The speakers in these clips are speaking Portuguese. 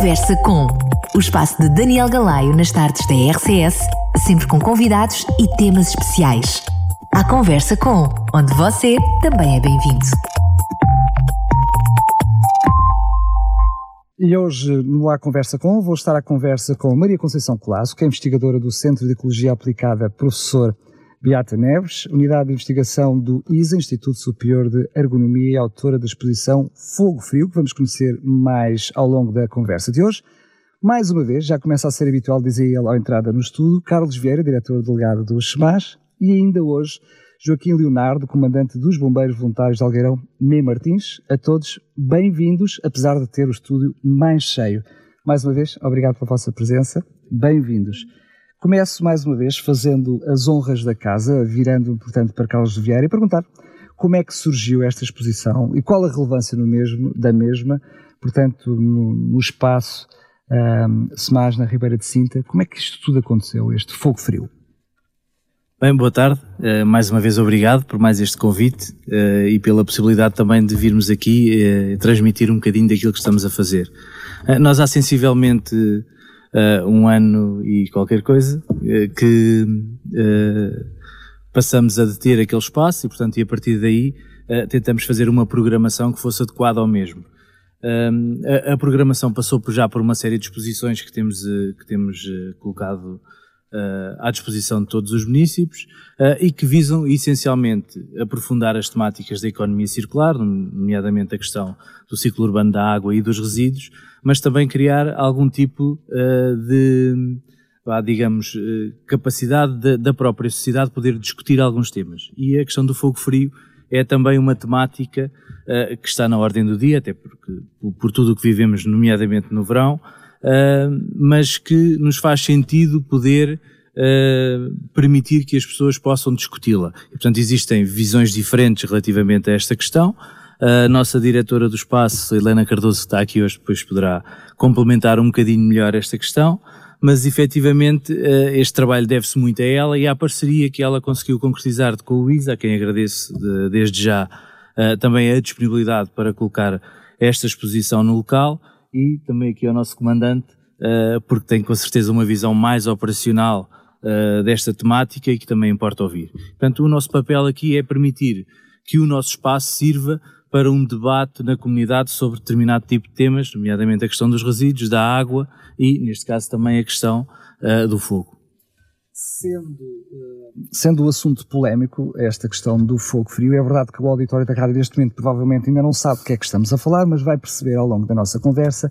Conversa com o espaço de Daniel Galaio nas tardes da RCS, sempre com convidados e temas especiais. A Conversa com, onde você também é bem-vindo. E hoje, no A Conversa Com, vou estar à conversa com Maria Conceição Colasso, que é investigadora do Centro de Ecologia Aplicada Professor Beata Neves, Unidade de Investigação do ISA, Instituto Superior de Ergonomia e autora da exposição Fogo Frio, que vamos conhecer mais ao longo da conversa de hoje. Mais uma vez, já começa a ser habitual, dizia ele ao entrada no estudo, Carlos Vieira, diretor delegado do SEMAS, e ainda hoje Joaquim Leonardo, comandante dos Bombeiros Voluntários de Algueirão, Mê Martins. A todos, bem-vindos, apesar de ter o estúdio mais cheio. Mais uma vez, obrigado pela vossa presença, bem-vindos. Começo mais uma vez fazendo as honras da casa, virando, portanto, para Carlos Vieira e perguntar como é que surgiu esta exposição e qual a relevância mesmo, da mesma, portanto, no, no espaço um, SEMAS na Ribeira de Cinta. Como é que isto tudo aconteceu, este fogo frio? Bem, boa tarde. Uh, mais uma vez obrigado por mais este convite uh, e pela possibilidade também de virmos aqui uh, transmitir um bocadinho daquilo que estamos a fazer. nós há sensivelmente um ano e qualquer coisa que passamos a deter aquele espaço e, portanto, e a partir daí tentamos fazer uma programação que fosse adequada ao mesmo. A, a, programação passou já por uma série de exposições que temos, que temos colocado uh, à disposição de todos os municípios uh, e que visam essencialmente aprofundar as temáticas da economia circular, nomeadamente a questão do ciclo urbano da água e dos resíduos, mas também criar algum tipo uh, de, digamos, capacidade da própria sociedade poder discutir alguns temas. E a questão do fogo frio é também uma temática uh, que está na ordem do dia, até porque, por, por tudo o que vivemos, nomeadamente no verão, uh, mas que nos faz sentido poder uh, permitir que as pessoas possam discuti-la. Portanto, existem visões diferentes relativamente a esta questão. A nossa diretora do espaço, Helena Cardoso, que está aqui hoje, depois poderá complementar um bocadinho melhor esta questão, mas efetivamente ah, este trabalho deve-se muito a ela e à parceria que ela conseguiu concretizar com o ISA, a quem agradeço desde já também a disponibilidade para colocar esta exposição no local e também aqui ao nosso comandante, uh, porque tem com certeza uma visão mais operacional desta temática e que também importa ouvir. Portanto, o nosso papel aqui é permitir que o nosso espaço sirva para um debate na comunidade sobre determinado tipo de temas, nomeadamente a questão dos resíduos, da água e, neste caso, também a questão uh, do fogo. Sendo, sendo o assunto polémico, esta questão do fogo frio, é verdade que o auditório da rádio neste momento provavelmente ainda não sabe o que é que estamos a falar, mas vai perceber ao longo da nossa conversa.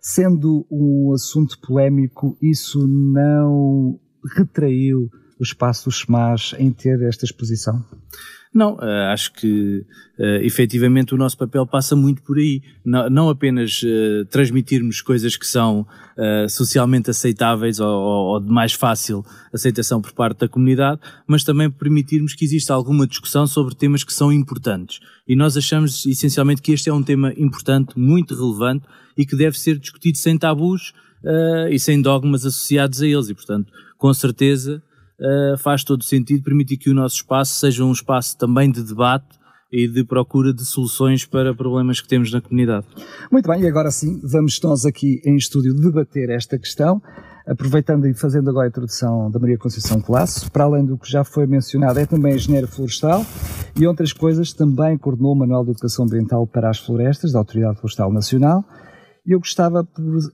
Sendo um assunto polémico, isso não retraiu o espaço dos SMAS em ter esta exposição? Não, uh, acho que uh, efetivamente o nosso papel passa muito por aí. Não, não apenas uh, transmitirmos coisas que são uh, socialmente aceitáveis ou, ou, de mais fácil aceitação por parte da comunidade, mas também permitirmos que exista alguma discussão sobre temas que são importantes. E nós achamos essencialmente que este é um tema importante, muito relevante e que deve ser discutido sem tabus e sem dogmas associados a eles. E, portanto, com certeza uh, faz todo sentido permitir que o nosso espaço seja um espaço também de debate e de procura de soluções para problemas que temos na comunidade. Muito bem, e agora sim, vamos nós aqui em estúdio debater esta questão, aproveitando e fazendo agora a introdução da Maria Conceição Colasso, para além do que já foi mencionado, é também engenheira florestal e outras coisas, também coordenou o Manual de Educação Ambiental para as Florestas da Autoridade Florestal Nacional, e eu gostava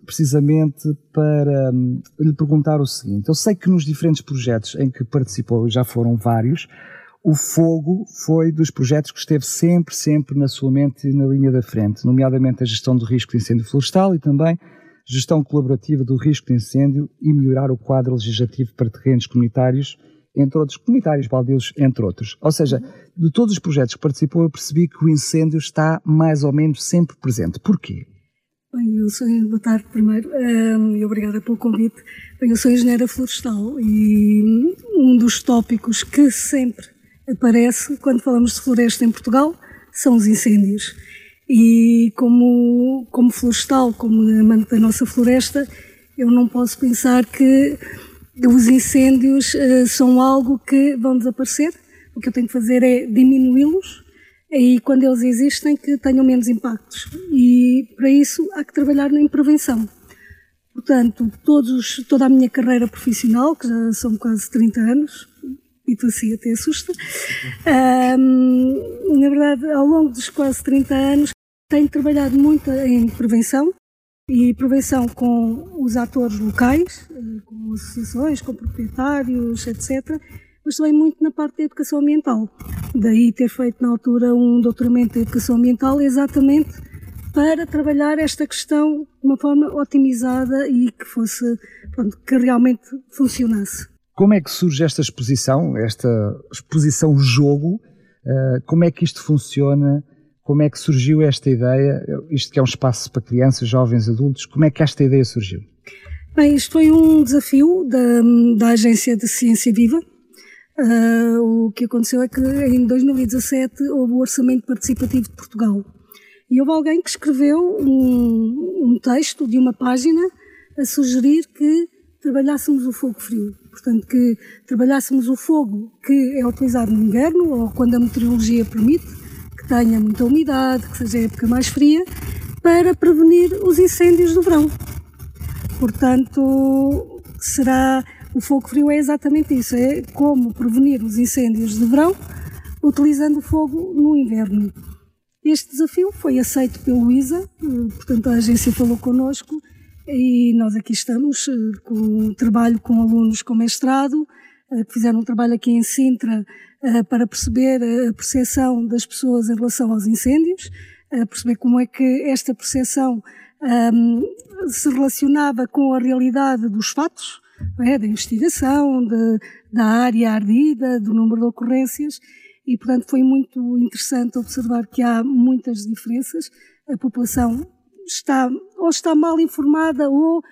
precisamente para hum, lhe perguntar o seguinte: eu sei que nos diferentes projetos em que participou, já foram vários, o fogo foi dos projetos que esteve sempre, sempre na sua mente e na linha da frente, nomeadamente a gestão do risco de incêndio florestal e também gestão colaborativa do risco de incêndio e melhorar o quadro legislativo para terrenos comunitários, entre outros, comunitários baldios, entre outros. Ou seja, de todos os projetos que participou, eu percebi que o incêndio está mais ou menos sempre presente. Porquê? Bem, eu sou, boa tarde primeiro um, e obrigada pelo convite. Bem, eu sou engenheira florestal e um dos tópicos que sempre aparece quando falamos de floresta em Portugal são os incêndios. E como, como florestal, como amante da nossa floresta, eu não posso pensar que os incêndios uh, são algo que vão desaparecer. O que eu tenho que fazer é diminuí-los e quando eles existem que tenham menos impactos. E para isso há que trabalhar em prevenção. Portanto, todos, toda a minha carreira profissional, que já são quase 30 anos, tu assim até assusta, um, na verdade, ao longo dos quase 30 anos, tenho trabalhado muito em prevenção, e prevenção com os atores locais, eh, com associações, com proprietários, etc., mas também muito na parte da educação ambiental. Daí ter feito na altura um doutoramento em educação ambiental exatamente para trabalhar esta questão de uma forma otimizada e que fosse, pronto, que realmente funcionasse. Como é que surge esta exposição, esta exposição jogo? Eh, como é que isto funciona? Como é que surgiu esta ideia? Isto que é um espaço para crianças, jovens, adultos, como é que esta ideia surgiu? Bem, isto foi um desafio da, da Agência de Ciência Viva. Uh, o que aconteceu é que em 2017 houve o Orçamento Participativo de Portugal. E houve alguém que escreveu um, um texto de uma página a sugerir que trabalhássemos o fogo frio. Portanto, que trabalhássemos o fogo que é utilizado no inverno ou quando a meteorologia permite, tenha muita umidade, que seja a época mais fria, para prevenir os incêndios do verão. Portanto, será o fogo frio é exatamente isso, é como prevenir os incêndios de verão utilizando o fogo no inverno. Este desafio foi aceito pelo Luísa, portanto a agência falou connosco e nós aqui estamos eh, com trabalho com alunos com mestrado, eh, que fizeram um trabalho aqui em Sintra eh, para perceber a percepção das pessoas em relação aos incêndios, perceber como é que esta percepção ehm, se relacionava com a realidade dos fatos, é? da investigação, de, da área ardida, do número de ocorrências, e portanto foi muito interessante observar que há muitas diferenças. A população está ou está mal informada ou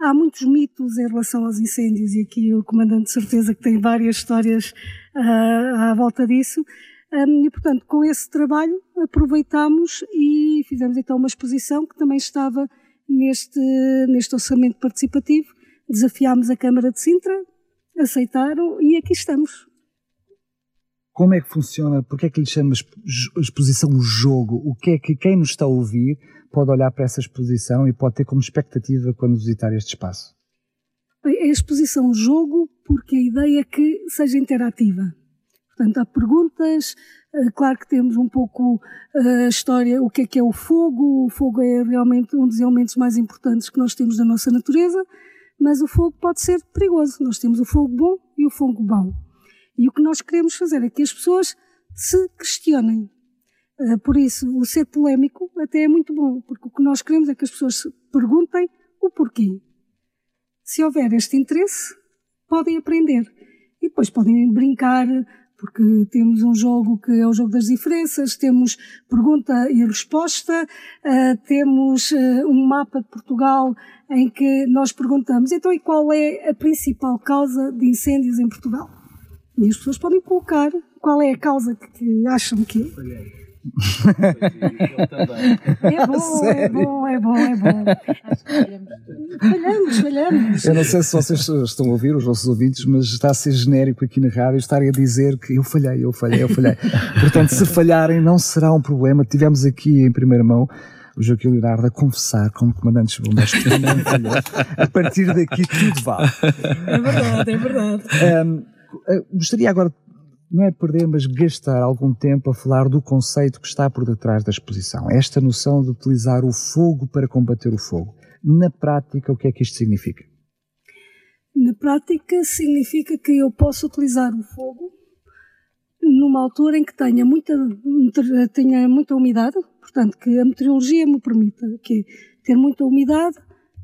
há muitos mitos em relação aos incêndios e aqui o comandante de certeza que tem várias histórias uh, à volta disso. Um, e, portanto, com esse trabalho aproveitámos e fizemos então uma exposição que também estava neste, neste orçamento participativo. Desafiámos a Câmara de Sintra, aceitaram e aqui estamos. Como é que funciona? Porque é que lhe chama exposição jogo? O que é que quem nos está a ouvir pode olhar para essa exposição e pode ter como expectativa quando visitar este espaço? É a exposição jogo porque a ideia é que seja interativa. Portanto, há perguntas, eh, claro que temos um pouco eh, a história, o que é que é o fogo, o fogo é realmente um dos elementos mais importantes que nós temos na nossa natureza, mas o fogo pode ser perigoso. Nós temos o fogo bom e o fogo mau. E o que nós queremos fazer é que as pessoas se questionem. Eh, por isso, o ser polémico até é muito bom, porque o que nós queremos é que as pessoas se perguntem o porquê. Se houver este interesse, podem aprender. E depois podem brincar, porque temos um jogo que é o jogo das diferenças, temos pergunta e resposta, uh, temos uh, um mapa de Portugal em que nós perguntamos, então e qual é a principal causa de incêndios em Portugal? E as pessoas podem colocar qual é a causa que acham que é. É bom, é bom, é bom, é bom. Falhamos, falhamos. Eu não sei se vocês estão a ouvir, os vossos ouvintes, mas está a ser genérico aqui na rádio estarem a dizer que eu falhei, eu falhei, eu falhei. Portanto, se falharem, não será um problema. Tivemos aqui em primeira mão o Joaquim Leonardo a confessar como comandante de bombeiros que também falhou. A partir daqui tudo vale. É verdade, é verdade. Um, eh, gostaria agora não é perder, mas gastar algum tempo a falar do conceito que está por detrás da exposição. Esta noção de utilizar o fogo para combater o fogo. Na prática, o que é que isto significa? Na prática, significa que eu posso utilizar o fogo numa altura em que tenha muita, tenha muita umidade, portanto, que a meteorologia me permita que ter muita umidade,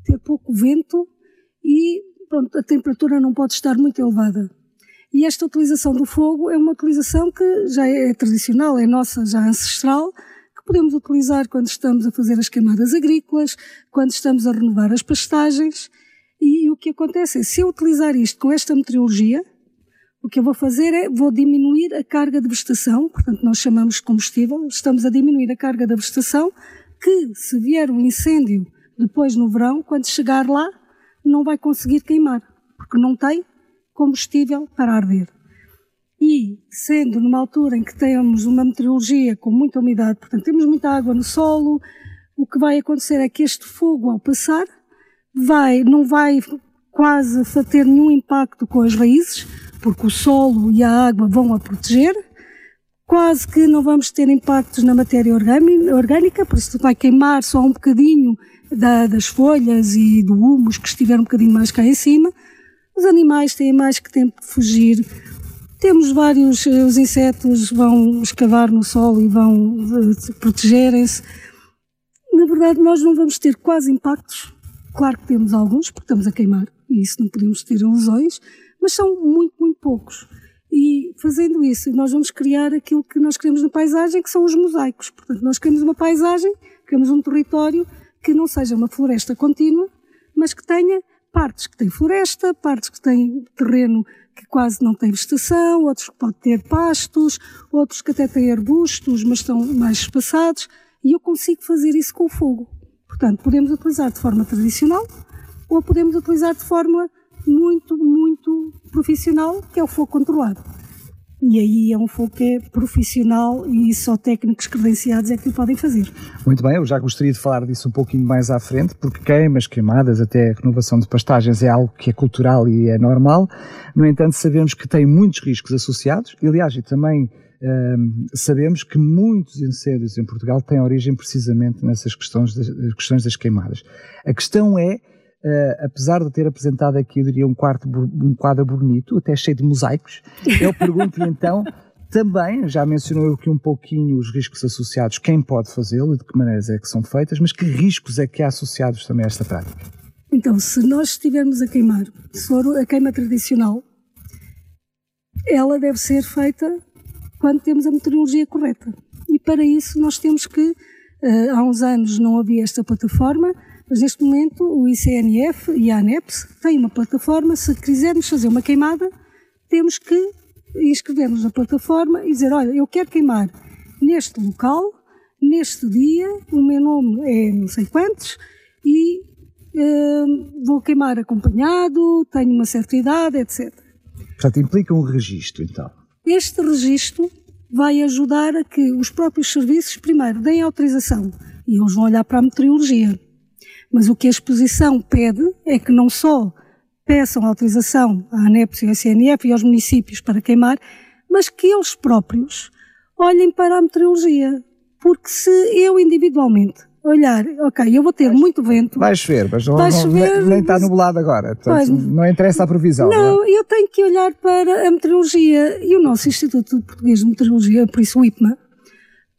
ter pouco vento e pronto, a temperatura não pode estar muito elevada. E esta utilização do fogo é uma utilização que já é tradicional, é nossa, já ancestral, que podemos utilizar quando estamos a fazer as queimadas agrícolas, quando estamos a renovar as pastagens. E o que acontece é, se eu utilizar isto com esta meteorologia, o que eu vou fazer é, vou diminuir a carga de vegetação, portanto nós chamamos de combustível, estamos a diminuir a carga da vegetação, que se vier um incêndio depois no verão, quando chegar lá, não vai conseguir queimar, porque não tem combustível para arder. E, sendo numa altura em que temos uma meteorologia com muita umidade, portanto temos muita água no solo, o que vai acontecer é que este fogo, ao passar, vai, não vai quase ter nenhum impacto com as raízes, porque o solo e a água vão a proteger. Quase que não vamos ter impactos na matéria orgânica, por isso vai queimar só um bocadinho da, das folhas e do humus que estiver um bocadinho mais cá em cima. Os animais têm mais que tempo de fugir. Temos vários, eh, os insetos vão escavar no solo e vão eh, protegerem-se. Na verdade, nós não vamos ter quase impactos. Claro que temos alguns, porque estamos a queimar, e isso não podemos ter ilusões, mas são muito, muito poucos. E fazendo isso, nós vamos criar aquilo que nós queremos na paisagem, que são os mosaicos. Portanto, nós queremos uma paisagem, queremos um território que não seja uma floresta contínua, mas que tenha partes que têm floresta, partes que têm terreno que quase não tem vegetação, outros que podem ter pastos, outros que até têm arbustos, mas estão mais espaçados, e eu consigo fazer isso com o fogo. Portanto, podemos utilizar de forma tradicional ou podemos utilizar de forma muito, muito profissional, que é o fogo controlado. E aí é um fogo que é profissional e só técnicos credenciados é que o podem fazer. Muito bem, eu já gostaria de falar disso um pouquinho mais à frente, porque queimas, queimadas, até a renovação de pastagens é algo que é cultural e é normal. No entanto, sabemos que tem muitos riscos associados. E, aliás, e também hum, sabemos que muitos incêndios em Portugal têm origem precisamente nessas questões das, questões das queimadas. A questão é Uh, apesar de ter apresentado aqui, eu diria, um, quarto, um quadro bonito, até cheio de mosaicos, eu pergunto-lhe então, também, já mencionou aqui um pouquinho os riscos associados, quem pode fazê-lo e de que maneiras é que são feitas, mas que riscos é que há associados também a esta prática? Então, se nós estivermos a queimar, se for a queima tradicional, ela deve ser feita quando temos a meteorologia correta. E para isso nós temos que, uh, há uns anos não havia esta plataforma, mas neste momento o ICNF e a ANEPS têm uma plataforma. Se quisermos fazer uma queimada, temos que inscrever-nos na plataforma e dizer: Olha, eu quero queimar neste local, neste dia, o meu nome é não sei quantos e uh, vou queimar acompanhado, tenho uma certa idade, etc. Portanto, implica um registro, então. Este registro vai ajudar a que os próprios serviços, primeiro, deem autorização e eles vão olhar para a meteorologia. Mas o que a exposição pede é que não só peçam autorização à ANEPS e ao SNF e aos municípios para queimar, mas que eles próprios olhem para a meteorologia. Porque se eu individualmente olhar, ok, eu vou ter muito vento. Vai chover, mas não, vai chover, nem, nem está nublado agora. Portanto, não interessa a previsão. Não, não, eu tenho que olhar para a meteorologia. E o nosso Instituto Português de Meteorologia, por isso o IPMA,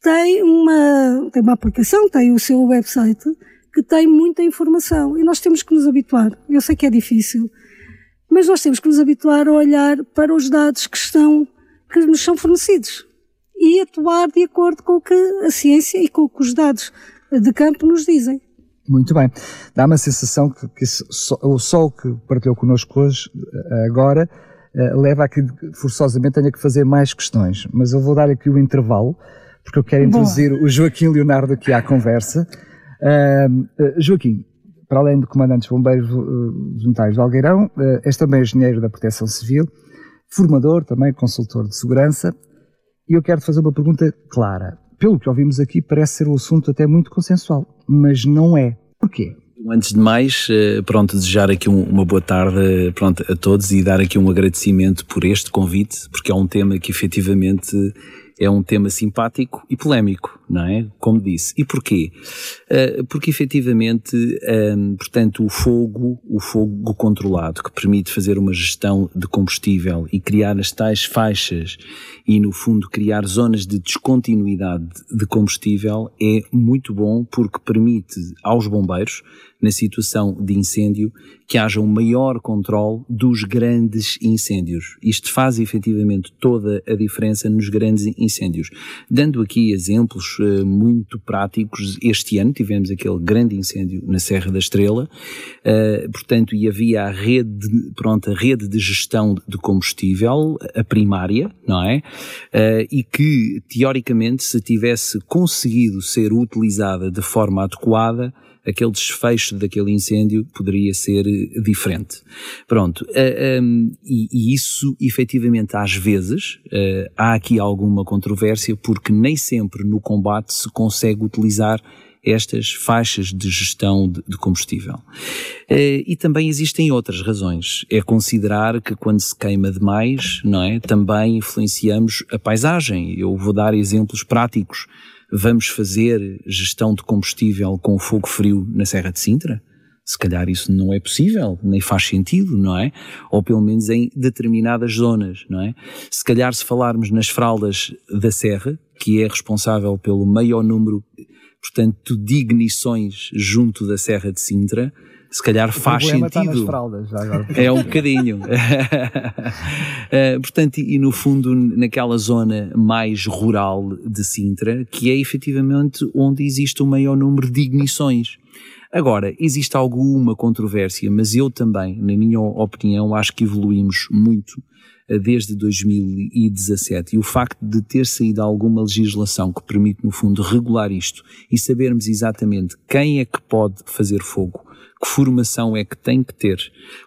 tem uma, tem uma aplicação, tem o seu website que tem muita informação e nós temos que nos habituar. Eu sei que é difícil, mas nós temos que nos habituar a olhar para os dados que estão, que nos são fornecidos e atuar de acordo com o que a ciência e com o que os dados de campo nos dizem. Muito bem. Dá-me a sensação que, que o sol que partilhou connosco hoje, eh, agora, eh, leva a que forçosamente tenha que fazer mais questões. Mas eu vou dar aqui o intervalo, porque eu quero introduzir Boa. o Joaquim Leonardo aqui à conversa. Uh, Joaquim, para além de comandante bombeiros voluntários do Algueirão, uh, és também engenheiro da Proteção Civil, formador, também consultor de segurança, e eu quero te fazer uma pergunta clara. Pelo que ouvimos aqui, parece ser um assunto até muito consensual, mas não é. Porquê? Antes de mais, pronto, desejar aqui uma boa tarde pronto, a todos e dar aqui um agradecimento por este convite, porque é um tema que efetivamente é um tema simpático e polémico, não é? Como disse. E porquê? Uh, porque efetivamente, um, portanto, o fogo, o fogo controlado, que permite fazer uma gestão de combustível e criar as tais faixas e, no fundo, criar zonas de descontinuidade de combustível é muito bom porque permite aos bombeiros na situação de incêndio, que haja um maior controle dos grandes incêndios. Isto faz efetivamente toda a diferença nos grandes incêndios. Dando aqui exemplos uh, muito práticos, este ano tivemos aquele grande incêndio na Serra da Estrela, uh, portanto, e havia a rede, pronto, a rede de gestão de combustível, a primária, não é? Uh, e que, teoricamente, se tivesse conseguido ser utilizada de forma adequada, aquele desfecho daquele incêndio poderia ser eh, diferente. Pronto, um, e, e, isso efetivamente às vezes uh, há aqui alguma controvérsia porque nem sempre no combate se consegue utilizar estas faixas de gestão de, de combustível. Eh, e também existem outras razões. É considerar que quando se queima demais, não é? Também influenciamos a paisagem. Eu vou dar exemplos práticos. Vamos fazer gestão de combustível com fogo frio na Serra de Sintra? Se calhar isso não é possível, nem faz sentido, não é? Ou pelo menos em determinadas zonas, não é? Se calhar se falarmos nas fraldas da Serra, que é responsável pelo maior número, portanto, de ignições junto da Serra de Sintra, se calhar faz sentido. Está nas fraldas. É um bocadinho. uh, portanto, e, e no fundo, naquela zona mais rural de Sintra, que é efetivamente onde existe o maior número de ignições. Agora, existe alguma controvérsia, mas eu também, na minha opinião, acho que evoluímos muito eh, desde 2017 e o facto de ter saído alguma legislação que permite, no fundo, regular isto e sabermos exatamente quem é que pode fazer fogo, que formação é que tem que ter,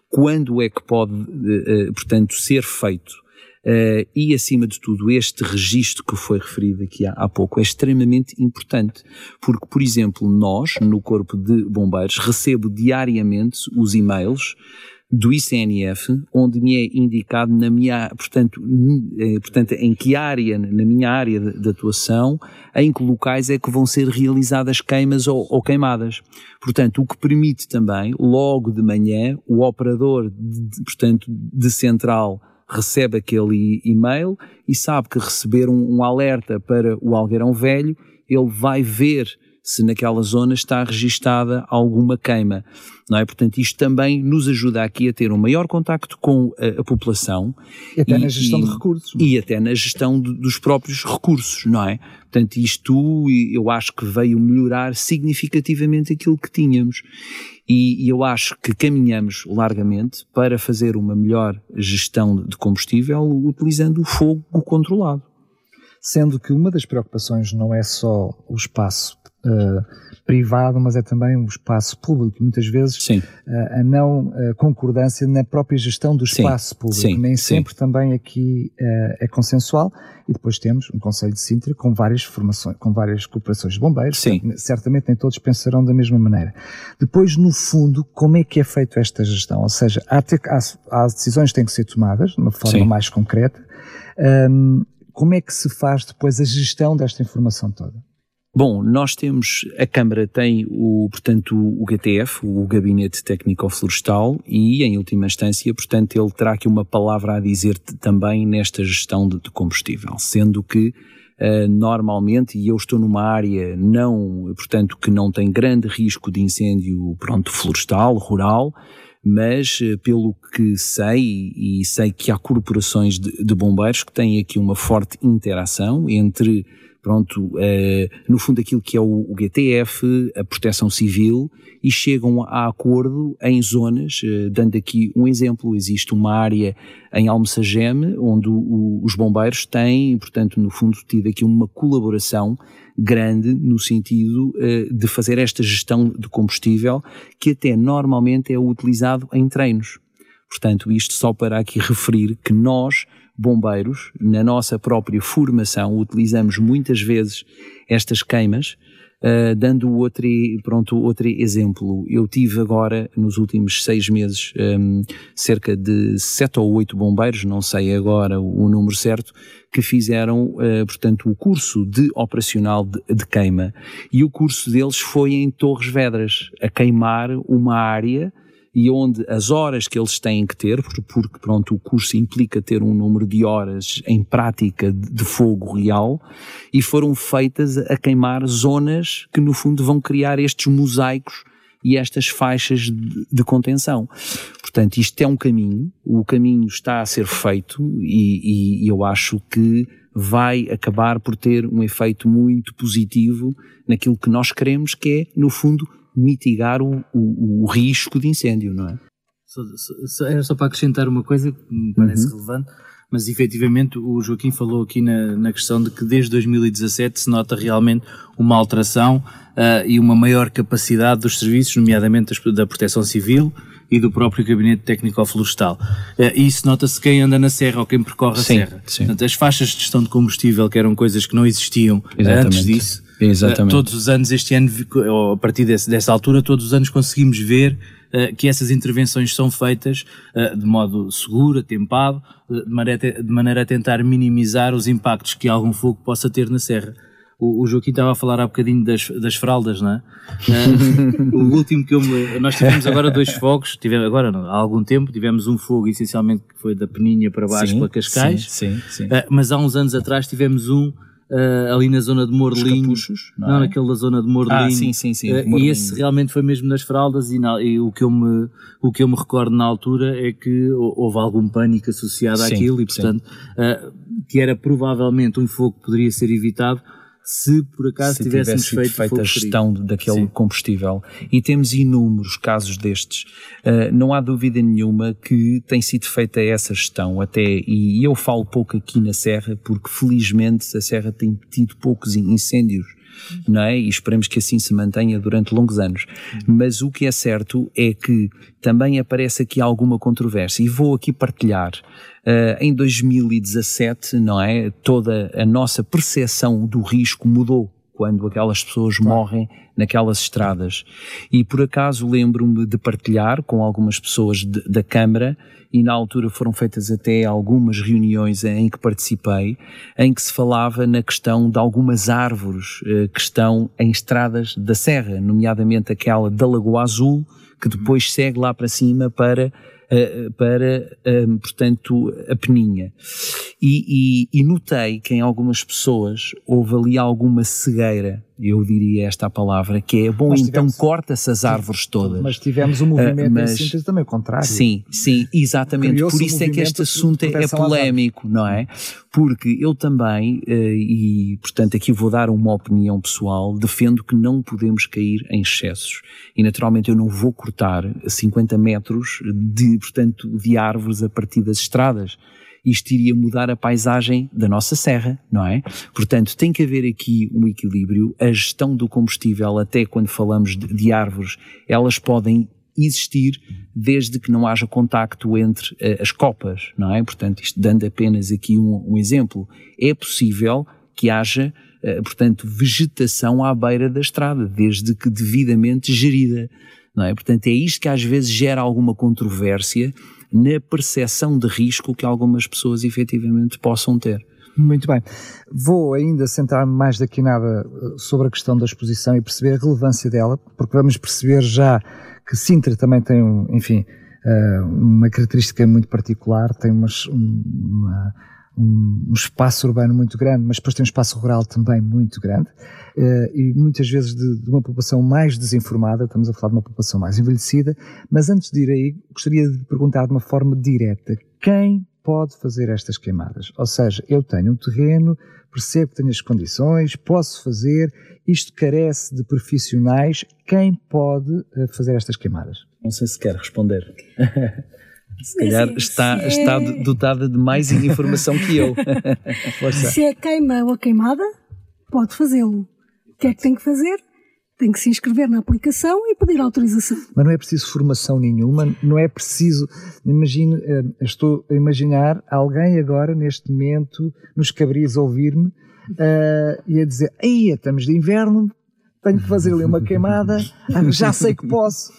quando é que pode, eh, eh, portanto, ser feito. Uh, e, acima de tudo, este registro que foi referido aqui há, há, pouco é extremamente importante, porque, por exemplo, nós, no Corpo de Bombeiros, recebo diariamente os e-mails do ICNF, onde me é indicado na minha, portanto, eh, portanto em que área, na minha área de, atuação, em que locais é que vão ser realizadas queimas ou, ou, queimadas. Portanto, o que permite também, logo de manhã, o operador, de, portanto, de central recebe aquele e-mail e sabe que receber um, um alerta para o Algueirão Velho, ele vai ver se naquela zona está registada alguma queima, não é? Portanto, isto também nos ajuda aqui a ter um maior contacto com a, a população. E até e, na gestão e, de recursos. E até na gestão de, dos próprios recursos, não é? Portanto, isto eu acho que veio melhorar significativamente aquilo que tínhamos. E, e eu acho que caminhamos largamente para fazer uma melhor gestão de combustível utilizando o fogo controlado sendo que uma das preocupações não é só o espaço uh, privado, mas é também um espaço público. Muitas vezes uh, a não uh, concordância na própria gestão do espaço Sim. público. Sim. Nem Sim. sempre também aqui é consensual. E depois temos um Conselho de Sintra com várias formações, com várias cooperações de bombeiros. Certamente nem todos pensarão da mesma maneira. Depois, no fundo, como é que é feito esta gestão? Ou seja, há, ter, há, há decisões que têm que ser tomadas de uma forma mais concreta. Um, como é que se faz depois a gestão desta informação toda? Bom, nós temos, a Câmara tem o, portanto, o GTF, o Gabinete Técnico Florestal, e em última instância, portanto, ele terá aqui uma palavra a dizer também nesta gestão de, de combustível, sendo que uh, normalmente, e eu estou numa área não, portanto, que não tem grande risco de incêndio, pronto, florestal, rural, mas uh, pelo que sei, e sei que há corporações de, de bombeiros que têm aqui uma forte interação entre pronto, uh, no fundo aquilo que é o, GTF, a proteção civil, e chegam a acordo em zonas, uh, dando aqui um exemplo, existe uma área em Almessageme, onde os bombeiros têm, portanto, no fundo, tido aqui uma colaboração grande no sentido uh, de fazer esta gestão de combustível, que até normalmente é utilizado em treinos. Portanto, isto só para aqui referir que nós, bombeiros, na nossa própria formação, utilizamos muitas vezes estas queimas. Uh, dando outro, pronto, outro exemplo, eu tive agora, nos últimos seis meses, um, cerca de sete ou oito bombeiros, não sei agora o, o número certo, que fizeram, uh, portanto, o curso de operacional de, de, queima. E o curso deles foi em Torres Vedras, a queimar uma área e onde as horas que eles têm que ter, porque pronto, o curso implica ter um número de horas em prática de fogo real, e foram feitas a queimar zonas que no fundo vão criar estes mosaicos e estas faixas de, contenção. Portanto, isto é um caminho, o caminho está a ser feito e, e, eu acho que vai acabar por ter um efeito muito positivo naquilo que nós queremos, que é, no fundo, mitigar o, o, o risco de incêndio, não é? Era só para acrescentar uma coisa que me parece uhum. relevante, mas efetivamente o Joaquim falou aqui na, na, questão de que desde 2017 se nota realmente uma alteração uh, e uma maior capacidade dos serviços, nomeadamente da proteção civil e do próprio gabinete técnico-florestal. Uh, e isso nota-se quem anda na serra ou quem percorre a sim, serra. Sim. Portanto, as faixas de gestão de combustível, que eram coisas que não existiam Exatamente. antes disso, Exatamente. todos os anos, este ano, a partir desse, dessa altura, todos os anos conseguimos ver uh, que essas intervenções são feitas uh, de modo seguro, atempado, de maneira, de maneira a tentar minimizar os impactos que algum fogo possa ter na serra. O, o Joaquim estava a falar há bocadinho das, das fraldas, não é? Uh, o último que eu me. Nós tivemos agora dois fogos, tivemos, agora não, há algum tempo, tivemos um fogo essencialmente que foi da Peninha para baixo, sim, para Cascais. Sim, sim, sim. Uh, mas há uns anos atrás tivemos um. Uh, ali na zona de Morlinho, não, não é? naquele da zona de Morlinho, ah, sim, sim, sim, uh, e esse realmente foi mesmo nas fraldas e, na, e, o que eu me o que eu me recordo na altura é que houve algum pânico associado sim, àquilo e portanto uh, que era provavelmente um fogo que poderia ser evitado se por acaso se tivéssemos tivesse feito, feito a gestão daquele Sim. combustível. E temos inúmeros casos destes. Uh, não há dúvida nenhuma que tem sido feita essa gestão até, e eu falo pouco aqui na Serra, porque felizmente a Serra tem tido poucos incêndios. Não é? E esperemos que assim se mantenha durante longos anos. Mas o que é certo é que também aparece aqui alguma controvérsia, e vou aqui partilhar. Uh, em 2017, não é? Toda a nossa percepção do risco mudou quando aquelas pessoas morrem naquelas estradas. E por acaso lembro-me de partilhar com algumas pessoas de, da Câmara, e na altura foram feitas até algumas reuniões em que participei, em que se falava na questão de algumas árvores uh, que estão em estradas da Serra, nomeadamente aquela da Lagoa Azul, que depois segue lá para cima para Uh, para, uh, portanto, a peninha. E, e, e, notei que em algumas pessoas houve ali alguma cegueira, eu diria esta palavra, que é, bom, então tivemos- corta essas árvores todas. Mas tivemos um movimento mas- também contrário. Sim, sim, exatamente. Por um isso é que este assunto é, é polémico, não é? Porque eu também, eh, e portanto aqui vou dar uma opinião pessoal, defendo que não podemos cair em excessos. E naturalmente eu não vou cortar 50 metros de, portanto, de árvores a partir das estradas. Isto iria mudar a paisagem da nossa serra, não é? Portanto, tem que haver aqui um equilíbrio. A gestão do combustível, até quando falamos de, de árvores, elas podem existir desde que não haja contacto entre eh, as copas, não é? Portanto, isto dando apenas aqui um, um exemplo, é possível que haja, eh, portanto, vegetação à beira da estrada, desde que devidamente gerida, não é? Portanto, é isto que às vezes gera alguma controvérsia na percepção de risco que algumas pessoas efetivamente possam ter. Muito bem. Vou ainda centrar-me mais daqui nada eh, sobre a questão da exposição e perceber a relevância dela, porque vamos perceber já que Sintra também tem, um, enfim, eh, uma característica muito particular, tem umas, um, uma, um, espaço urbano muito grande, mas depois tem um espaço rural também muito grande, eh, e muitas vezes de, de uma população mais desinformada, estamos a falar de uma população mais envelhecida, mas antes de ir aí, gostaria de perguntar de uma forma direta, quem pode fazer estas queimadas? Ou seja, eu tenho um terreno, percebo que tenho as condições, posso fazer, isto carece de profissionais, quem pode eh, fazer estas queimadas? Não sei se quer responder. se calhar assim, está, se está é- dotada de mais informação que eu. Se é queima ou queimada, pode fazê-lo. O que é que tem que fazer? Tem que se inscrever na aplicação e pedir autorização. Mas não é preciso formação nenhuma, não é preciso. Imagine, eh, estou a imaginar alguém agora, neste momento, nos cabris a ouvir-me eh, e a dizer: Aí, estamos de inverno, tenho que fazer ali uma queimada, ah, já sei que posso.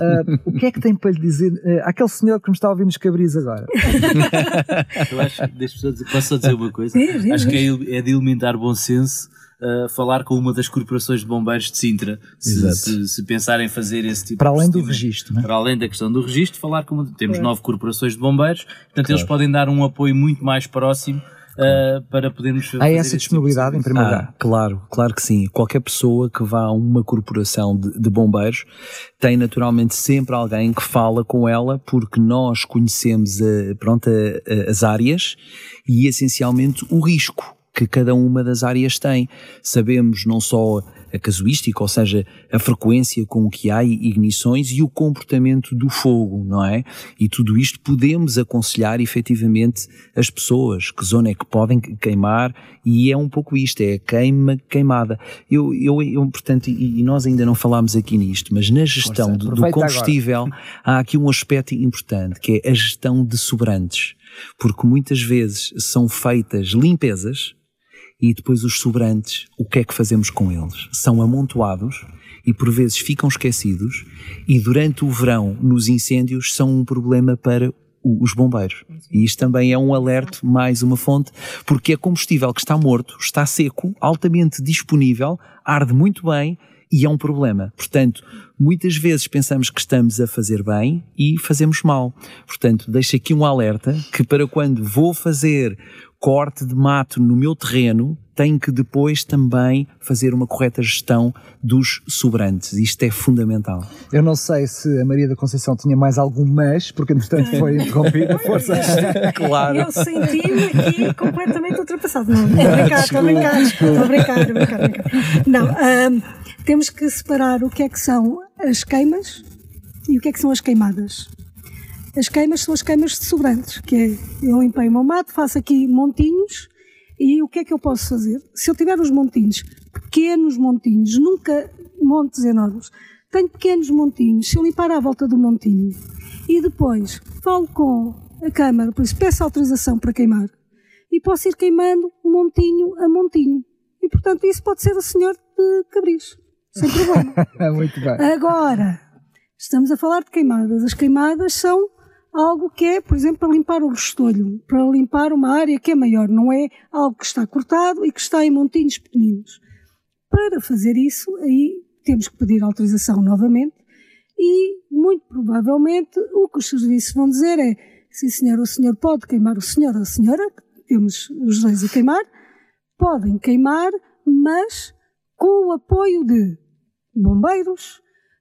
Ah, o que é que tem para lhe dizer eh, àquele senhor que me está a ouvir nos cabris agora? Eu acho que deixa-me só dizer, posso só dizer uma coisa? Diz, diz, acho que diz. é, é de elementar bom senso uh, falar com uma das corporações de bombeiros de Sintra, se, se, se pensarem em fazer esse tipo Para de além do registro, não é? Para além da questão do registro, falar com uma, temos nove corporações de bombeiros, portanto eles Claro. podem dar um apoio muito mais próximo uh, para podermos fazer Há essa esse tipo de disponibilidade, em primeiro Ah, lugar. claro, claro que sim. Qualquer pessoa que vá a uma corporação de, de bombeiros tem naturalmente sempre alguém que fala com ela porque nós conhecemos eh, pronto, eh, eh, as áreas e essencialmente o risco que cada uma das áreas tem. Sabemos não só a casuística, ou seja, a frequência com que há ignições e o comportamento do fogo, não é? E tudo isto podemos aconselhar efetivamente as pessoas, que zona é que podem queimar, e é um pouco isto, é queima, queimada. Eu, eu, eu portanto, e, e nós ainda não falámos aqui nisto, mas na gestão Força, do, do combustível há aqui um aspecto importante, que é a gestão de sobrantes. Porque muitas vezes são feitas limpezas E depois os sobrantes, o que é que fazemos com eles? São amontoados e por vezes ficam esquecidos e durante o verão, nos incêndios, são um problema para os bombeiros. E isto também é um alerta, mais uma fonte, porque é combustível que está morto, está seco, altamente disponível, arde muito bem e é um problema. Portanto, muitas vezes pensamos que estamos a fazer bem e fazemos mal. Portanto, deixo aqui um alerta que para quando vou fazer corte de mato no meu terreno, tenho que depois também fazer uma correta gestão dos sobrantes. Isto é fundamental. Eu não sei se a Maria da Conceição tinha mais algum mas, porque entretanto foi interrompida. Força. claro. Eu senti-me aqui completamente ultrapassado. Não, estou a brincar, estou a brincar, estou a brincar, estou a brincar. Não, um, temos que separar o que é que são as queimas e o que é que são as queimadas. As queimas são as queimas de sobrantes, que é, eu limpei o meu mato, faço aqui montinhos, e o que é que eu posso fazer? Se eu tiver os montinhos, pequenos montinhos, nunca montes enormes, tenho pequenos montinhos, se eu limpar à volta do montinho, e depois falo com a Câmara, por isso peço autorização para queimar, e posso ir queimando montinho a montinho. E, portanto, isso pode ser o senhor de Cabris, sem problema. Muito bem. Agora, estamos a falar de queimadas. As queimadas são algo que é, por exemplo, para limpar o restolho, para limpar uma área que é maior, não é algo que está cortado e que está em montinhos pequeninos. Para fazer isso, aí temos que pedir autorização novamente e, muito provavelmente, o que os serviços vão dizer é sim senhor, o senhor pode queimar o senhor ou a senhora, temos os dois a queimar, podem queimar, mas com o apoio de bombeiros,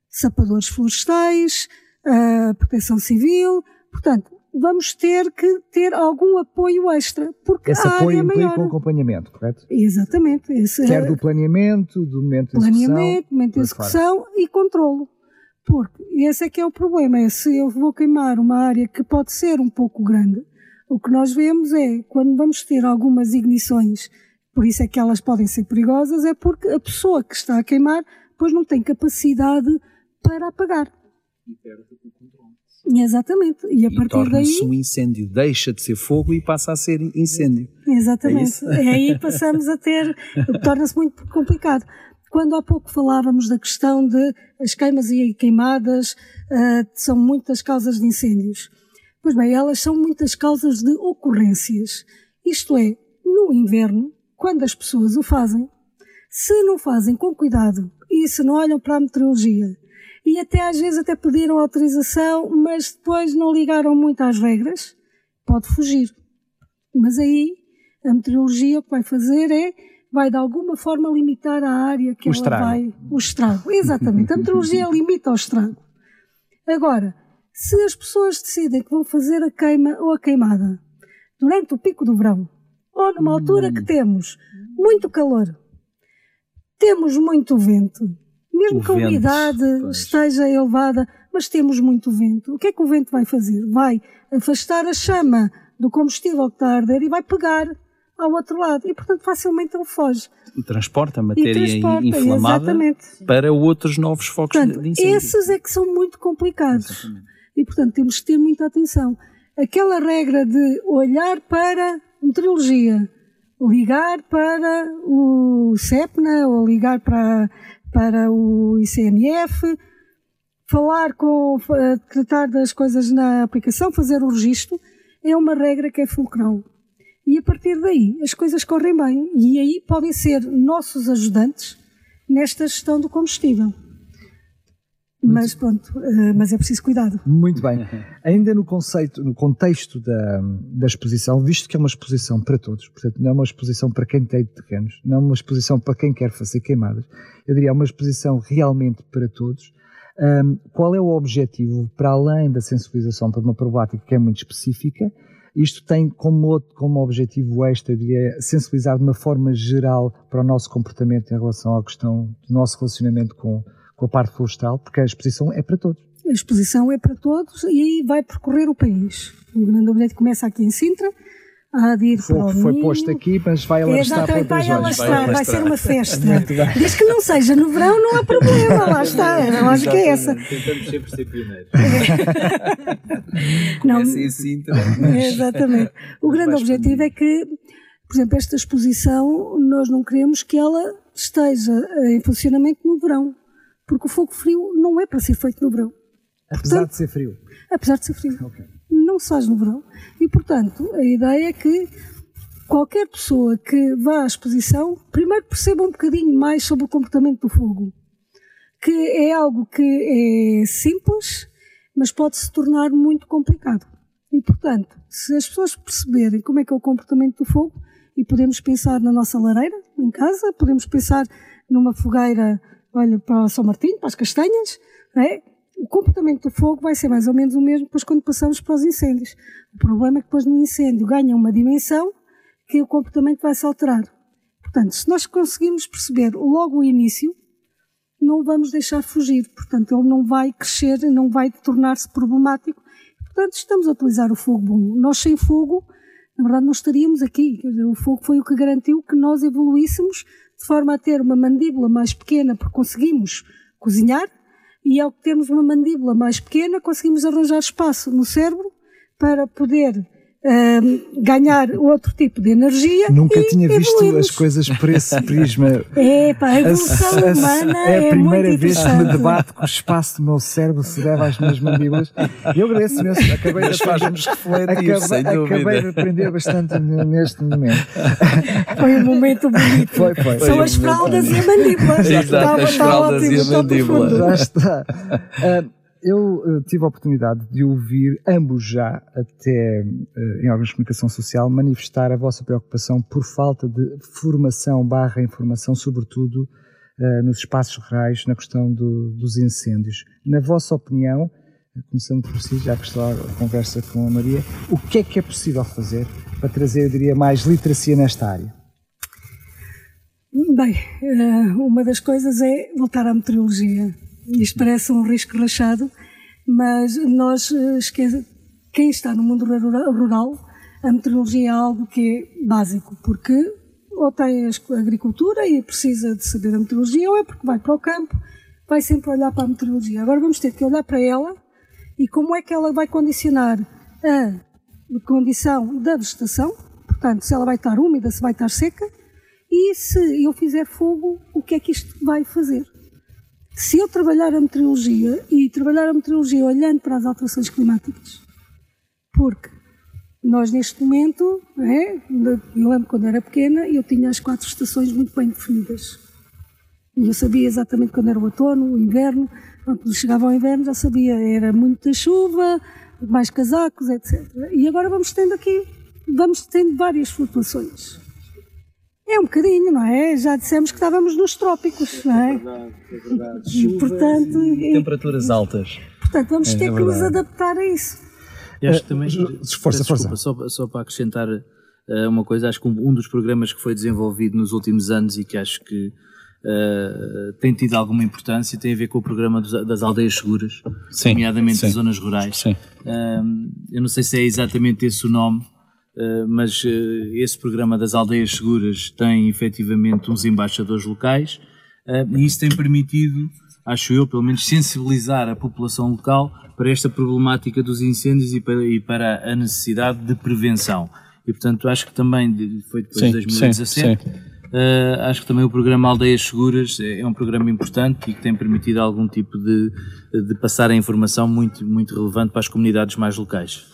sapadores florestais, a proteção civil, Portanto, vamos ter que ter algum apoio extra, porque Esse apoio é implica maior. um acompanhamento, correto? Exatamente. Esse, Quer do planeamento, do momento de execução. planeamento, momento de execução e controlo. Porque esse é que é o problema, é se eu vou queimar uma área que pode ser um pouco grande, o que nós vemos é, quando vamos ter algumas ignições, por isso é que elas podem ser perigosas, é porque a pessoa que está a queimar depois não tem capacidade para apagar. Exatamente. E a E partir daí. torna-se um incêndio, deixa de ser fogo e passa a ser incêndio. Exatamente. É? É aí passamos a ter, o torna-se muito complicado. Quando há pouco falávamos da questão de as queimas e queimadas ah, são muitas causas de incêndios. Pois bem, elas são muitas causas de ocorrências. Isto é, no inverno, quando as pessoas o fazem, se não fazem com cuidado e se não olham para a meteorologia e até às vezes até pediram autorização, mas depois não ligaram muito às regras, pode fugir. Mas aí a meteorologia o que vai fazer é vai de alguma forma limitar a área que O ela estrago. vai. O estrago. Exatamente. A meteorologia limita o estrago. Agora, se as pessoas decidem que vão fazer a queima ou a queimada durante o pico do verão, ou numa altura Hum. que temos muito calor, temos muito vento, mesmo O que a vento, umidade pois. esteja elevada, mas temos muito vento, o que é que o vento vai fazer? Vai afastar a chama do combustível que está a arder e vai pegar ao outro lado. E, portanto, facilmente ele foge. Transporta a matéria transporta, inflamada exatamente. para outros novos focos Portanto, de incêndio. esses é que são muito complicados. Exatamente. E, portanto, temos que ter muita atenção. Aquela regra de olhar para meteorologia, ligar para o CEPNA ou ligar para, para o ICNF, falar com, eh, tratar das coisas na aplicação, fazer o registro, é uma regra que é fulcral. E a partir daí as coisas correm bem e aí podem ser nossos ajudantes nesta gestão do combustível. Mas pronto, eh, mas é preciso cuidado. Muito bem. Ainda no conceito, no contexto da, da exposição, visto que é uma exposição para todos, portanto, não é uma exposição para quem tem terrenos, não é uma exposição para quem quer fazer queimadas, eu diria, é uma exposição realmente para todos. Ahm, qual é o objetivo, para além da sensibilização para uma problemática que é muito específica? Isto tem como, outro- como objetivo extra, eu diria, sensibilizar de uma forma geral para o nosso comportamento em relação à questão do nosso relacionamento com, com a parte florestal, porque a exposição é para todos. A exposição é para todos e vai percorrer o país. O grande objetivo começa aqui em Sintra, há de ir O fogo para o foi Minho. posto aqui, mas vai alastrar para Exatamente, vai zonas. alastrar, vai, ser uma festa. Diz que não seja no verão, não há problema, lá está, a lógica é essa. Tentamos sempre ser pioneiros. Não, em Sintra. Exatamente. O grande objetivo é que Por exemplo, esta exposição, nós não queremos que ela esteja em funcionamento no verão, porque o fogo frio não é para ser feito no verão. Apesar portanto, de ser frio? Apesar de ser frio. Okay. Não se faz no verão. E, portanto, a ideia é que qualquer pessoa que vá à exposição, primeiro perceba um bocadinho mais sobre o comportamento do fogo. Que é algo que é simples, mas pode se tornar muito complicado. E, portanto, se as pessoas perceberem como é que é o comportamento do fogo, e podemos pensar na nossa lareira, em casa, podemos pensar numa fogueira, olha, para São Martinho, para as castanhas, é? o comportamento do fogo vai ser mais ou menos o mesmo depois quando passamos para os incêndios. O problema é que depois no incêndio ganha uma dimensão que o comportamento vai se alterar. Portanto, se nós conseguimos perceber logo o início, não vamos deixar fugir. Portanto, ele não vai crescer, não vai tornar-se problemático. Portanto, estamos a utilizar o fogo bom. Nós sem fogo, na verdade, não estaríamos aqui. Dizer, o fogo foi o que garantiu que nós evoluíssemos de forma a ter uma mandíbula mais pequena, porque conseguimos cozinhar, e ao termos uma mandíbula mais pequena, conseguimos arranjar espaço no cérebro para poder uh, ganhar outro tipo de energia. Nunca tinha visto as coisas por esse prisma. É, pá, a evolução a, humana a, é, a primeira vez que me debato com o espaço do meu cérebro se deve às minhas mandíbulas. Eu agradeço imenso, acabei de, refletir, acabei, acabei de aprender bastante neste momento. Foi um momento bonito. Foi, foi. São as fraldas e a mandíbula. Exato, as fraldas e a mandíbula. Já está. Uh, eu uh, tive a oportunidade de ouvir ambos já, até uh, em órgãos de comunicação social, manifestar a vossa preocupação por falta de formação barra informação, sobretudo uh, nos espaços rurais, na questão do, dos incêndios. Na vossa opinião, começando por si, já que estou a conversa com a Maria, o que é que é possível fazer para trazer, eu diria, mais literacia nesta área? Bem, uma das coisas é voltar à meteorologia isto parece um risco rachado, mas nós, eh, quem está no mundo rural, a meteorologia é algo que é básico, porque ou tem a agricultura e precisa de saber a meteorologia, ou é porque vai para o campo, vai sempre olhar para a meteorologia. Agora vamos ter que olhar para ela e como é que ela vai condicionar a condição da vegetação, portanto, se ela vai estar úmida, se vai estar seca, e se eu fizer fogo, o que é que isto vai fazer? Se eu trabalhar a meteorologia e trabalhar a meteorologia olhando para as alterações climáticas, porque nós neste momento, é, eu lembro quando era pequena, eu tinha as quatro estações muito bem definidas. E eu sabia exatamente quando era o outono, o inverno, quando chegava ao inverno já sabia, era muita chuva, mais casacos, etc. E agora vamos tendo aqui, vamos tendo várias flutuações. É um bocadinho, não é? Já dissemos que estávamos nos trópicos, não é? É verdade, é verdade. E, portanto, e, temperaturas altas. Portanto, vamos é, ter é que nos adaptar a isso. Eu acho que também. Força, força. Só, só para acrescentar uh, uma coisa, acho que um, um, dos programas que foi desenvolvido nos últimos anos e que acho que uh, tem tido alguma importância tem a ver com o programa dos, das aldeias seguras, sim, nomeadamente sim. zonas rurais. Sim. Uh, eu não sei se é exatamente esse o nome eh, mas eh, esse programa das aldeias seguras tem efetivamente uns embaixadores locais eh, e isso tem permitido, acho eu, pelo menos sensibilizar a população local para esta problemática dos incêndios e para, e para a necessidade de prevenção. E portanto acho que também foi depois sim, de 2017. Sim, sim. Uh, acho que também o programa Aldeias Seguras é, é um programa importante e que tem permitido algum tipo de, de passar a informação muito, muito relevante para as comunidades mais locais.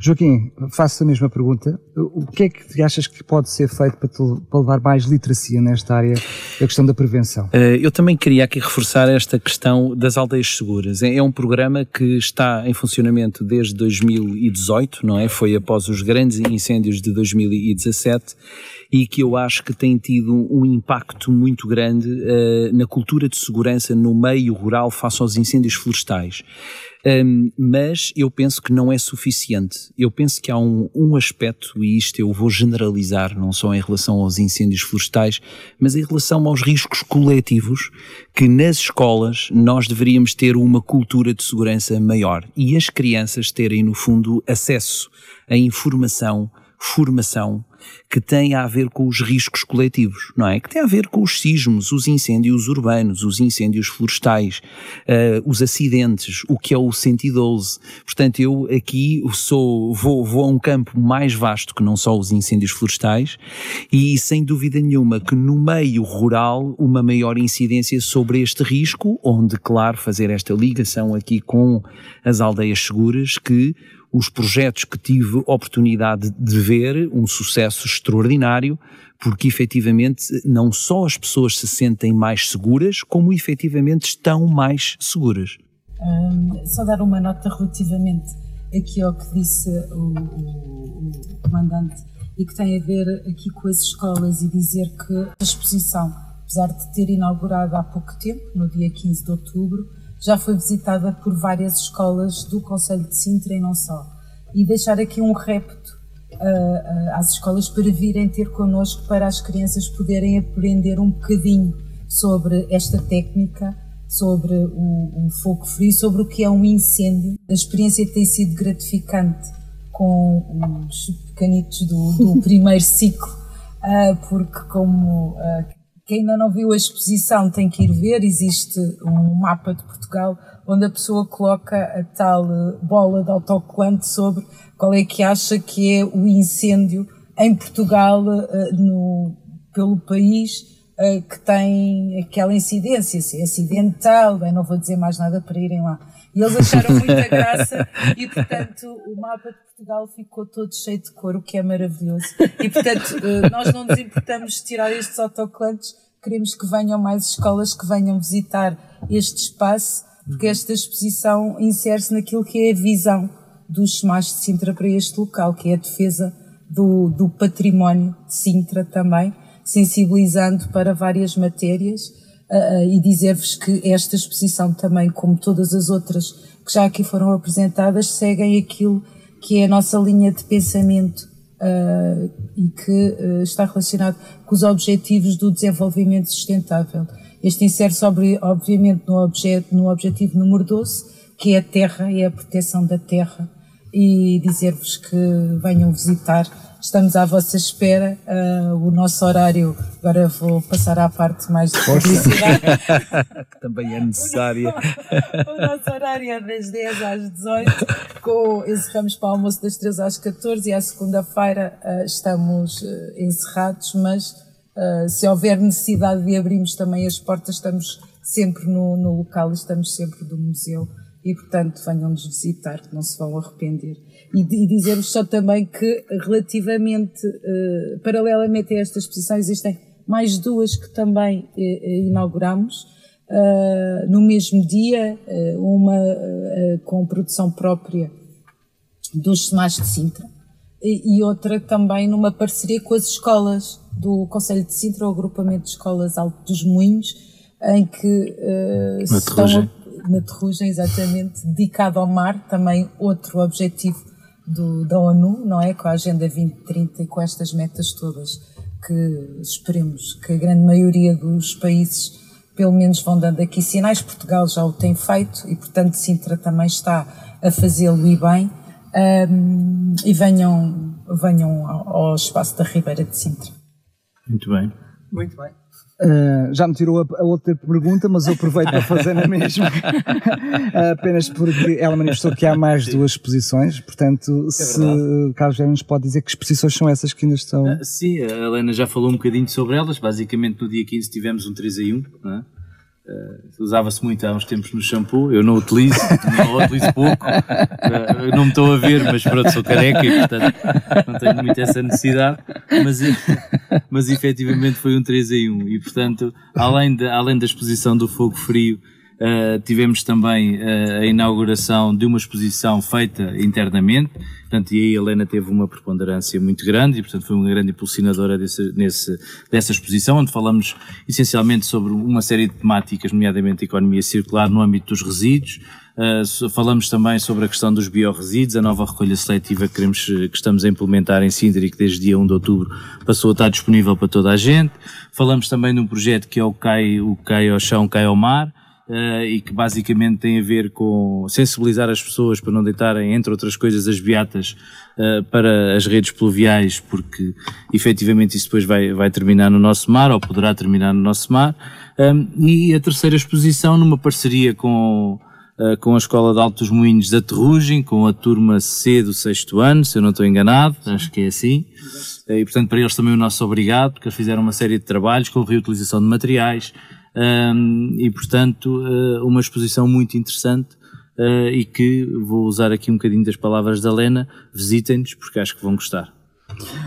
Joaquim, faço a mesma pergunta. O que é que achas que pode ser feito para, te, para levar mais literacia nesta área, a questão da prevenção? Eh, eu também queria aqui reforçar esta questão das aldeias seguras. É, é um programa que está em funcionamento desde 2018, não é? Foi após os grandes incêndios de 2017 e que eu acho que tem tido um impacto muito grande uh, na cultura de segurança no meio rural face aos incêndios florestais. Um, mas eu penso que não é suficiente. Eu penso que há um, um aspecto, e isto eu vou generalizar, não só em relação aos incêndios florestais, mas em relação aos riscos coletivos, que nas escolas nós deveríamos ter uma cultura de segurança maior e as crianças terem, no fundo, acesso a informação, formação que tem a ver com os riscos coletivos, não é? Que tem a ver com os sismos, os incêndios urbanos, os incêndios florestais, uh, os acidentes, o que é o 112. Portanto, eu aqui sou, vou, vou a um campo mais vasto que não só os incêndios florestais e sem dúvida nenhuma que no meio rural uma maior incidência sobre este risco, onde, claro, fazer esta ligação aqui com as aldeias seguras que os projetos que tive oportunidade de ver, um sucesso extraordinário, porque efetivamente não só as pessoas se sentem mais seguras, como efetivamente estão mais seguras. Um, só dar uma nota relativamente aqui ao que disse o, o, o comandante e que tem a ver aqui com as escolas e dizer que a exposição, apesar de ter inaugurado há pouco tempo, no dia 15 de outubro, já foi visitada por várias escolas do Conselho de Sintra e não só. E deixar aqui um repto uh, uh, às escolas para virem ter connosco para as crianças poderem aprender um bocadinho sobre esta técnica, sobre o, o fogo frio, sobre o que é um incêndio. A experiência tem sido gratificante com os pequenitos do, do primeiro ciclo, uh, porque como quem ainda não viu a exposição tem que ir ver, existe um mapa de Portugal onde a pessoa coloca a tal eh, bola de autocolante sobre qual é que acha que é o incêndio em Portugal, eh, no, pelo país, eh, que tem aquela incidência, se é acidental, bem, não vou dizer mais nada para irem lá. E eles acharam muita graça. E, portanto, o mapa de Portugal ficou todo cheio de cor, o que é maravilhoso. E, portanto, eh, nós não nos importamos de tirar estes autocolantes, queremos que venham mais escolas que venham visitar este espaço, porque esta exposição insere-se naquilo que é a visão dos SEMAS de Sintra para este local, que é a defesa do, do património de Sintra também, sensibilizando para várias matérias uh, e dizer-vos que esta exposição também, como todas as outras que já aqui foram apresentadas, seguem aquilo que é a nossa linha de pensamento uh, e que uh, está relacionado com os objetivos do desenvolvimento sustentável. Este insere-se, obviamente, no, objeto, no objetivo número 12, que é a terra e a proteção da terra, e dizer-vos que venham visitar estamos à vossa espera. Uh, o nosso horário, agora vou passar à parte mais de publicidade. que também é necessária. o nosso horário é das 10 às 18, com, encerramos para o almoço das 13 às 14 e à segunda-feira uh, estamos uh, encerrados, mas se houver necessidade de abrirmos também as portas, estamos sempre no, no local, estamos sempre do museu e, portanto, venham-nos visitar, que não se vão arrepender. E, e dizer-vos só também que, relativamente, uh, paralelamente a esta exposição, existem mais duas que também uh, inauguramos uh, no mesmo dia, uma com produção própria dos SEMAS de Sintra e, e outra também numa parceria com as escolas do Conselho de Sintra, o agrupamento de escolas Alto dos Moinhos, em que uh, estão a, na Terrugem, exatamente, dedicado ao mar, também outro objetivo do, da ONU, não é? Com a Agenda 2030 e com estas metas todas que esperemos que a grande maioria dos países pelo menos vão dando aqui sinais. Portugal já o tem feito e, portanto, Sintra também está a fazê-lo e bem. Um, e venham, venham ao, ao espaço da Ribeira de Sintra. Muito bem. Muito bem. Uh, já me tirou a, a, outra pergunta, mas eu aproveito para fazer na mesma, apenas porque ela manifestou que há mais duas exposições, portanto, é se Carlos já nos pode dizer que exposições são essas que ainda estão. Uh, sim, a Helena já falou um bocadinho sobre elas, basicamente no dia 15 tivemos um 3 em 1, é? Uh, Usava-se muito há uns tempos no shampoo, eu não utilizo, não utilizo pouco, uh, não me estou a ver, mas pronto, sou careca e portanto não tenho muito essa necessidade, mas, mas efetivamente foi um 3 em 1 e portanto, além, de, além da exposição do fogo frio, Uh, tivemos também uh, a inauguração de uma exposição feita internamente, portanto, e aí a Helena teve uma preponderância muito grande e, portanto, foi uma grande impulsionadora desse, nesse, dessa exposição, onde falamos essencialmente sobre uma série de temáticas, nomeadamente a economia circular no âmbito dos resíduos, Uh, falamos também sobre a questão dos biorresíduos, a nova recolha seletiva que, queremos, que estamos a implementar em Sintra e que desde dia 1 de outubro passou a estar disponível para toda a gente. Falamos também de um projeto que é o CAI, o CAI ao chão, CAI ao mar, uh, e que basicamente tem a ver com sensibilizar as pessoas para não deitarem, entre outras coisas, as beatas uh, para as redes pluviais, porque efetivamente isso depois vai, vai terminar no nosso mar, ou poderá terminar no nosso mar. Um, e a terceira exposição, numa parceria com, uh, com a Escola de Altos Moinhos da Terrugem, com a turma C do sexto ano, se eu não estou enganado, acho que é assim. E portanto, para eles também o nosso obrigado, porque fizeram uma série de trabalhos com reutilização de materiais, um, e portanto uh, uma exposição muito interessante uh, e que vou usar aqui um bocadinho das palavras da Lena, visitem-nos porque acho que vão gostar.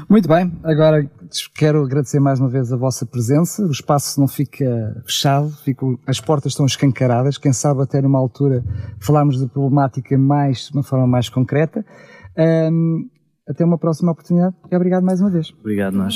Muito bem, agora quero agradecer mais uma vez a vossa presença. O espaço não fica fechado, fica, as portas estão escancaradas. Quem sabe até numa altura falarmos de problemática mais, de uma forma mais concreta. Um, até uma próxima oportunidade e obrigado mais uma vez. Obrigado, nós.